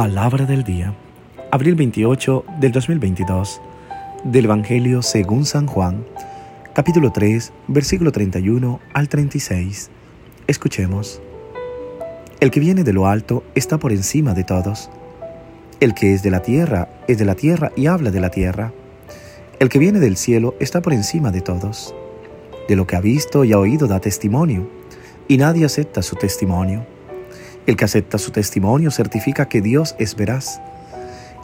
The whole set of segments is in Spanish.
Palabra del día, abril 28 del 2022, del Evangelio según San Juan, capítulo 3, versículo 31 al 36. Escuchemos. El que viene de lo alto está por encima de todos. El que es de la tierra es de la tierra y habla de la tierra. El que viene del cielo está por encima de todos. De lo que ha visto y ha oído da testimonio, y nadie acepta su testimonio el que acepta su testimonio certifica que Dios es veraz.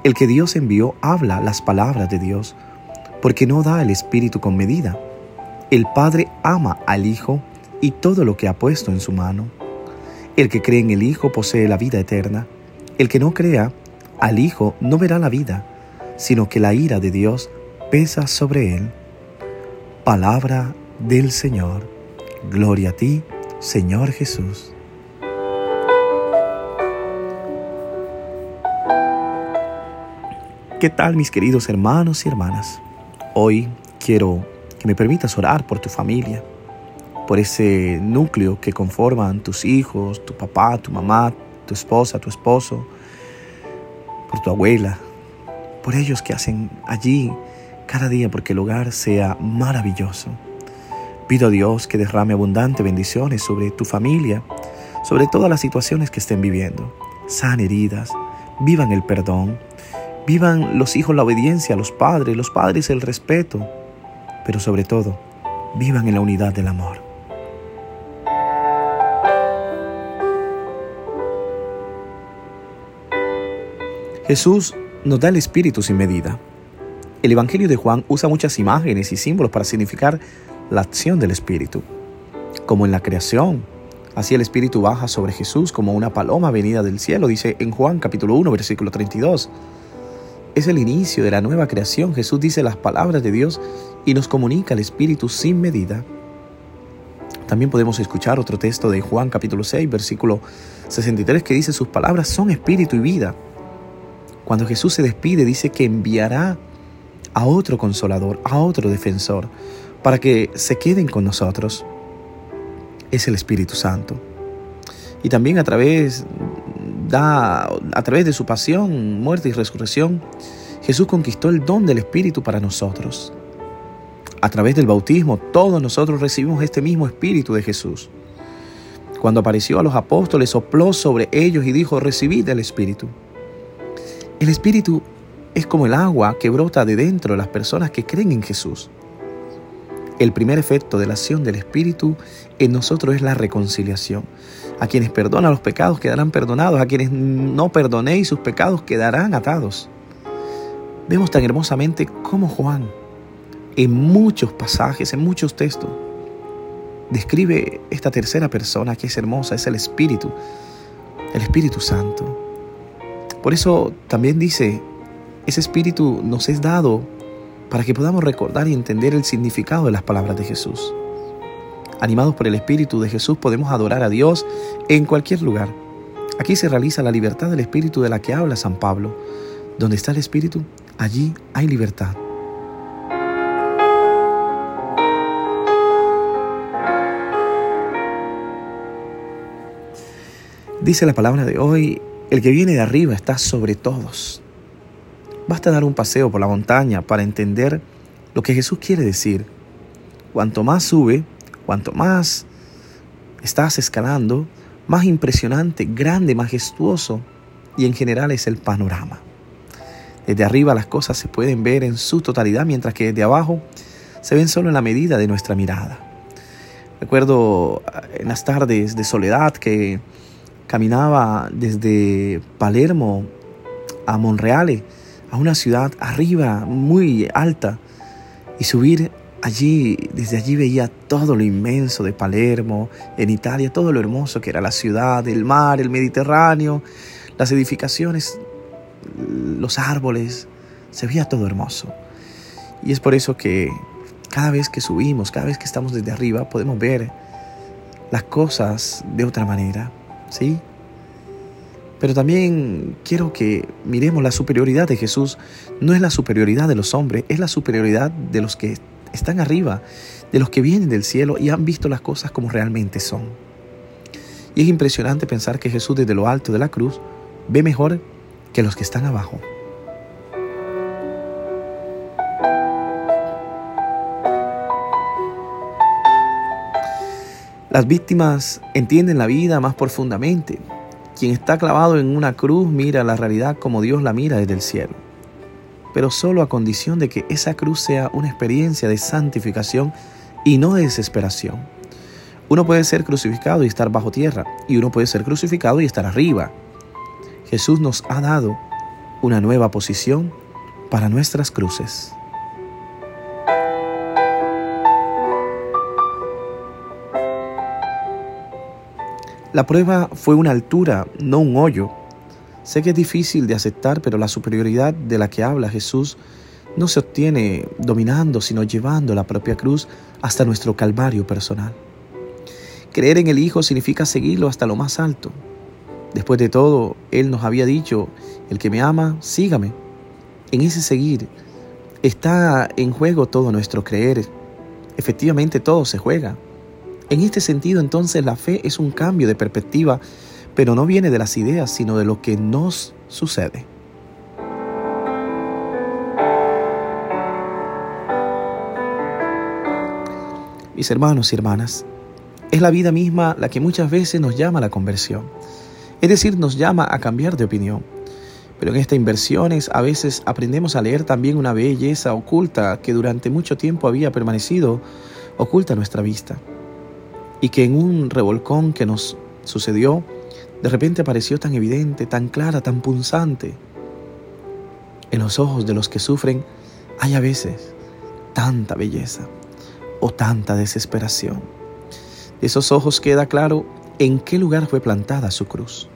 El que Dios envió habla las palabras de Dios, porque no da el Espíritu con medida. El Padre ama al Hijo y todo lo que ha puesto en su mano. El que cree en el Hijo posee la vida eterna. El que no crea al Hijo no verá la vida, sino que la ira de Dios pesa sobre él. Palabra del Señor. Gloria a ti, Señor Jesús. ¿Qué tal mis queridos hermanos y hermanas? Hoy quiero que me permitas orar por tu familia, por ese núcleo que conforman tus hijos, tu papá, tu mamá, tu esposa, tu esposo, por tu abuela, por ellos que hacen allí cada día porque el hogar sea maravilloso. Pido a Dios que derrame abundante bendiciones sobre tu familia, sobre todas las situaciones que estén viviendo. San heridas, vivan el perdón, Vivan los hijos la obediencia a los padres, los padres el respeto, pero sobre todo, vivan en la unidad del amor. Jesús nos da el Espíritu sin medida. El Evangelio de Juan usa muchas imágenes y símbolos para significar la acción del Espíritu, como en la creación. Así el Espíritu baja sobre Jesús como una paloma venida del cielo, dice en Juan capítulo 1, versículo 32 es el inicio de la nueva creación. Jesús dice las palabras de Dios y nos comunica el Espíritu sin medida. También podemos escuchar otro texto de Juan capítulo 6, versículo 63, que dice, sus palabras son espíritu y vida. Cuando Jesús se despide, dice que enviará a otro consolador, a otro defensor, para que se queden con nosotros. Es el Espíritu Santo. Y también a través da, a través de su pasión, muerte y resurrección, Jesús conquistó el don del Espíritu para nosotros. A través del bautismo, todos nosotros recibimos este mismo Espíritu de Jesús. Cuando apareció a los apóstoles, sopló sobre ellos y dijo, recibid el Espíritu. El Espíritu es como el agua que brota de dentro de las personas que creen en Jesús. El primer efecto de la acción del Espíritu en nosotros es la reconciliación. A quienes perdonan los pecados quedarán perdonados, a quienes no perdonéis sus pecados quedarán atados. Vemos tan hermosamente cómo Juan, en muchos pasajes, en muchos textos, describe esta tercera persona que es hermosa, es el Espíritu, el Espíritu Santo. Por eso también dice, ese Espíritu nos es dado para que podamos recordar y entender el significado de las palabras de Jesús. Animados por el Espíritu de Jesús podemos adorar a Dios en cualquier lugar. Aquí se realiza la libertad del Espíritu de la que habla San Pablo. Donde está el Espíritu, allí hay libertad. Dice la palabra de hoy, el que viene de arriba está sobre todos. Basta dar un paseo por la montaña para entender lo que Jesús quiere decir. Cuanto más sube, cuanto más estás escalando, más impresionante, grande, majestuoso y en general es el panorama. Desde arriba las cosas se pueden ver en su totalidad, mientras que desde abajo se ven solo en la medida de nuestra mirada. Recuerdo eh, en las tardes de soledad que caminaba desde Palermo a Monreale a una ciudad arriba, muy alta, y subir allí, desde allí veía todo lo inmenso de Palermo, en Italia, todo lo hermoso que era la ciudad, el mar, el Mediterráneo, las edificaciones, los árboles, se veía todo hermoso. Y es por eso que cada vez que subimos, cada vez que estamos desde arriba, podemos ver las cosas de otra manera, ¿sí? Pero también quiero que miremos la superioridad de Jesús. No es la superioridad de los hombres, es la superioridad de los que están arriba, de los que vienen del cielo y han visto las cosas como realmente son. Y es impresionante pensar que Jesús desde lo alto de la cruz ve mejor que los que están abajo. Las víctimas entienden la vida más profundamente. Quien está clavado en una cruz mira la realidad como Dios la mira desde el cielo, pero solo a condición de que esa cruz sea una experiencia de santificación y no de desesperación. Uno puede ser crucificado y estar bajo tierra, y uno puede ser crucificado y estar arriba. Jesús nos ha dado una nueva posición para nuestras cruces. La prueba fue una altura, no un hoyo. Sé que es difícil de aceptar, pero la superioridad de la que habla Jesús no se obtiene dominando, sino llevando la propia cruz hasta nuestro calvario personal. Creer en el Hijo significa seguirlo hasta lo más alto. Después de todo, Él nos había dicho, el que me ama, sígame. En ese seguir está en juego todo nuestro creer. Efectivamente todo se juega. En este sentido, entonces, la fe es un cambio de perspectiva, pero no viene de las ideas, sino de lo que nos sucede. Mis hermanos y hermanas, es la vida misma la que muchas veces nos llama a la conversión, es decir, nos llama a cambiar de opinión. Pero en estas inversiones a veces aprendemos a leer también una belleza oculta que durante mucho tiempo había permanecido oculta a nuestra vista y que en un revolcón que nos sucedió, de repente apareció tan evidente, tan clara, tan punzante. En los ojos de los que sufren hay a veces tanta belleza o tanta desesperación. De esos ojos queda claro en qué lugar fue plantada su cruz.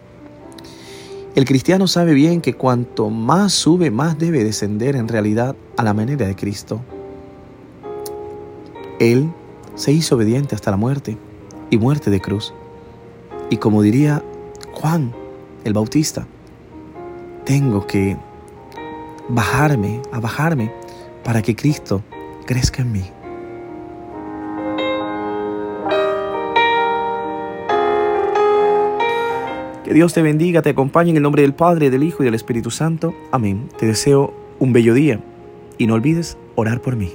El cristiano sabe bien que cuanto más sube, más debe descender en realidad a la manera de Cristo. Él se hizo obediente hasta la muerte y muerte de cruz. Y como diría Juan el Bautista, tengo que bajarme, a bajarme para que Cristo crezca en mí. Que Dios te bendiga, te acompañe en el nombre del Padre, del Hijo y del Espíritu Santo. Amén. Te deseo un bello día y no olvides orar por mí.